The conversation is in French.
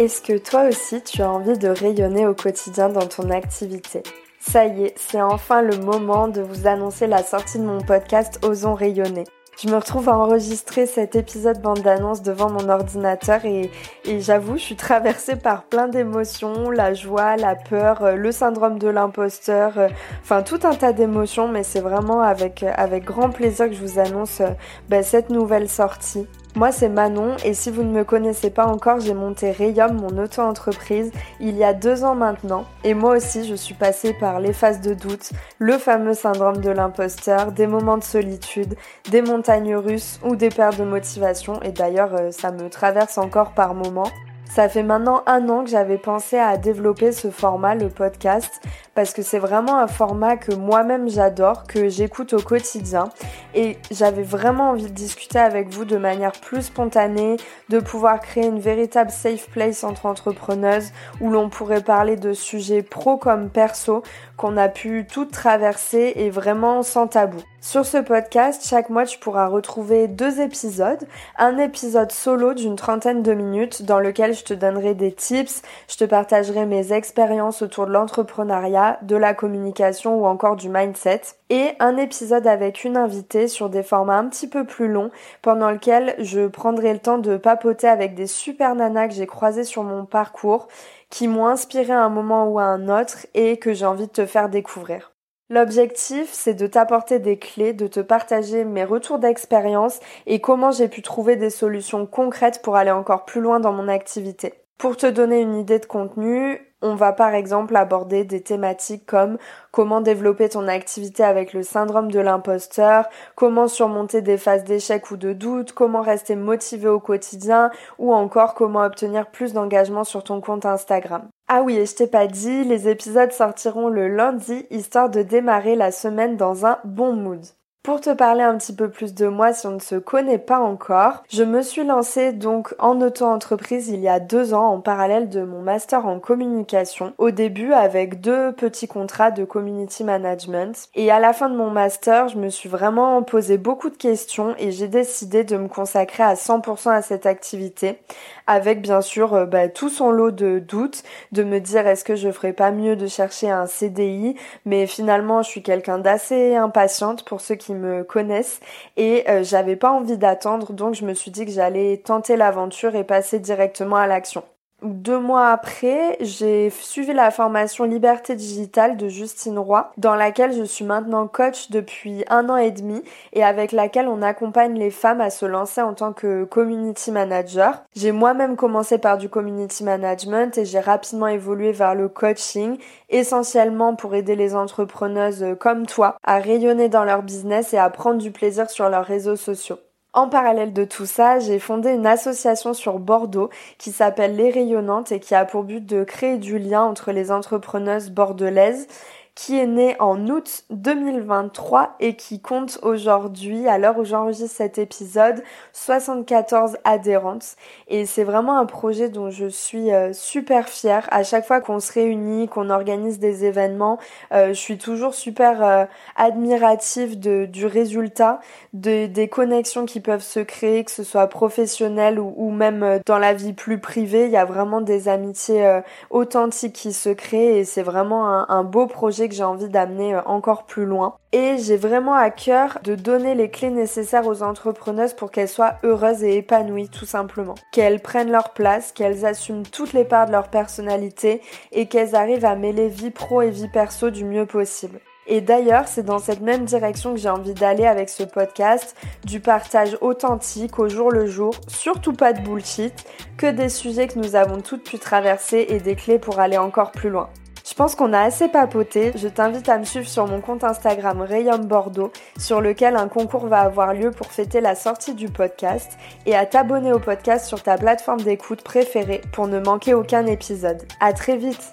Est-ce que toi aussi tu as envie de rayonner au quotidien dans ton activité? Ça y est, c'est enfin le moment de vous annoncer la sortie de mon podcast Osons rayonner. Je me retrouve à enregistrer cet épisode bande d'annonce devant mon ordinateur et, j'avoue, je suis traversée par plein d'émotions, la joie, la peur, euh, le syndrome de l'imposteur, euh, enfin tout un tas d'émotions, mais c'est vraiment avec, avec grand plaisir que je vous annonce euh, bah, cette nouvelle sortie. Moi, c'est Manon et si vous ne me connaissez pas encore, j'ai monté Rayum, mon auto-entreprise, il y a deux ans maintenant. Et moi aussi, je suis passée par les phases de doute, le fameux syndrome de l'imposteur, des moments de solitude, des montagnes russes ou des pertes de motivation. Et d'ailleurs, euh, ça me traverse encore par moments. Ça fait maintenant un an que j'avais pensé à développer ce format, le podcast, parce que c'est vraiment un format que moi-même j'adore, que j'écoute au quotidien. Et j'avais vraiment envie de discuter avec vous de manière plus spontanée, de pouvoir créer une véritable safe place entre entrepreneuses où l'on pourrait parler de sujets pro comme perso qu'on a pu tout traverser et vraiment sans tabou. Sur ce podcast, chaque mois, tu pourras retrouver deux épisodes. Un épisode solo d'une trentaine de minutes dans lequel te donnerai des tips, je te partagerai mes expériences autour de l'entrepreneuriat, de la communication ou encore du mindset. Et un épisode avec une invitée sur des formats un petit peu plus longs pendant lequel je prendrai le temps de papoter avec des super nanas que j'ai croisées sur mon parcours qui m'ont inspiré à un moment ou à un autre et que j'ai envie de te faire découvrir. L'objectif, c'est de t'apporter des clés, de te partager mes retours d'expérience et comment j'ai pu trouver des solutions concrètes pour aller encore plus loin dans mon activité. Pour te donner une idée de contenu, on va par exemple aborder des thématiques comme comment développer ton activité avec le syndrome de l'imposteur, comment surmonter des phases d'échec ou de doute, comment rester motivé au quotidien ou encore comment obtenir plus d'engagement sur ton compte Instagram. Ah oui, et je t'ai pas dit, les épisodes sortiront le lundi histoire de démarrer la semaine dans un bon mood. Pour te parler un petit peu plus de moi si on ne se connaît pas encore, je me suis lancée donc en auto-entreprise il y a deux ans en parallèle de mon master en communication. Au début avec deux petits contrats de community management et à la fin de mon master je me suis vraiment posé beaucoup de questions et j'ai décidé de me consacrer à 100% à cette activité avec bien sûr euh, bah, tout son lot de doutes, de me dire est-ce que je ferais pas mieux de chercher un CDI, mais finalement je suis quelqu'un d'assez impatiente pour ceux qui me connaissent et euh, j'avais pas envie d'attendre donc je me suis dit que j'allais tenter l'aventure et passer directement à l'action. Deux mois après, j'ai suivi la formation Liberté Digitale de Justine Roy, dans laquelle je suis maintenant coach depuis un an et demi et avec laquelle on accompagne les femmes à se lancer en tant que community manager. J'ai moi-même commencé par du community management et j'ai rapidement évolué vers le coaching, essentiellement pour aider les entrepreneuses comme toi à rayonner dans leur business et à prendre du plaisir sur leurs réseaux sociaux. En parallèle de tout ça, j'ai fondé une association sur Bordeaux qui s'appelle Les Rayonnantes et qui a pour but de créer du lien entre les entrepreneuses bordelaises qui est né en août 2023 et qui compte aujourd'hui, à l'heure où j'enregistre cet épisode, 74 adhérentes. Et c'est vraiment un projet dont je suis euh, super fière. À chaque fois qu'on se réunit, qu'on organise des événements, euh, je suis toujours super euh, admirative du résultat, de, des connexions qui peuvent se créer, que ce soit professionnel ou, même dans la vie plus privée. Il y a vraiment des amitiés authentiques qui se créent et c'est vraiment un beau projet que j'ai envie d'amener euh, encore plus loin. Et j'ai vraiment à cœur de donner les clés nécessaires aux entrepreneuses pour qu'elles soient heureuses et épanouies tout simplement. Qu'elles prennent leur place, qu'elles assument toutes les parts de leur personnalité et qu'elles arrivent à mêler vie pro et vie perso du mieux possible. Et d'ailleurs, c'est dans cette même direction que j'ai envie d'aller avec ce podcast, du partage authentique au jour le jour, surtout pas de bullshit, que des sujets que nous avons toutes pu traverser et des clés pour aller encore plus loin. Je pense qu'on a assez papoté. Je t'invite à me suivre sur mon compte Instagram Rayum Bordeaux, sur lequel un concours va avoir lieu pour fêter la sortie du podcast, et à t'abonner au podcast sur ta plateforme d'écoute préférée pour ne manquer aucun épisode. À très vite!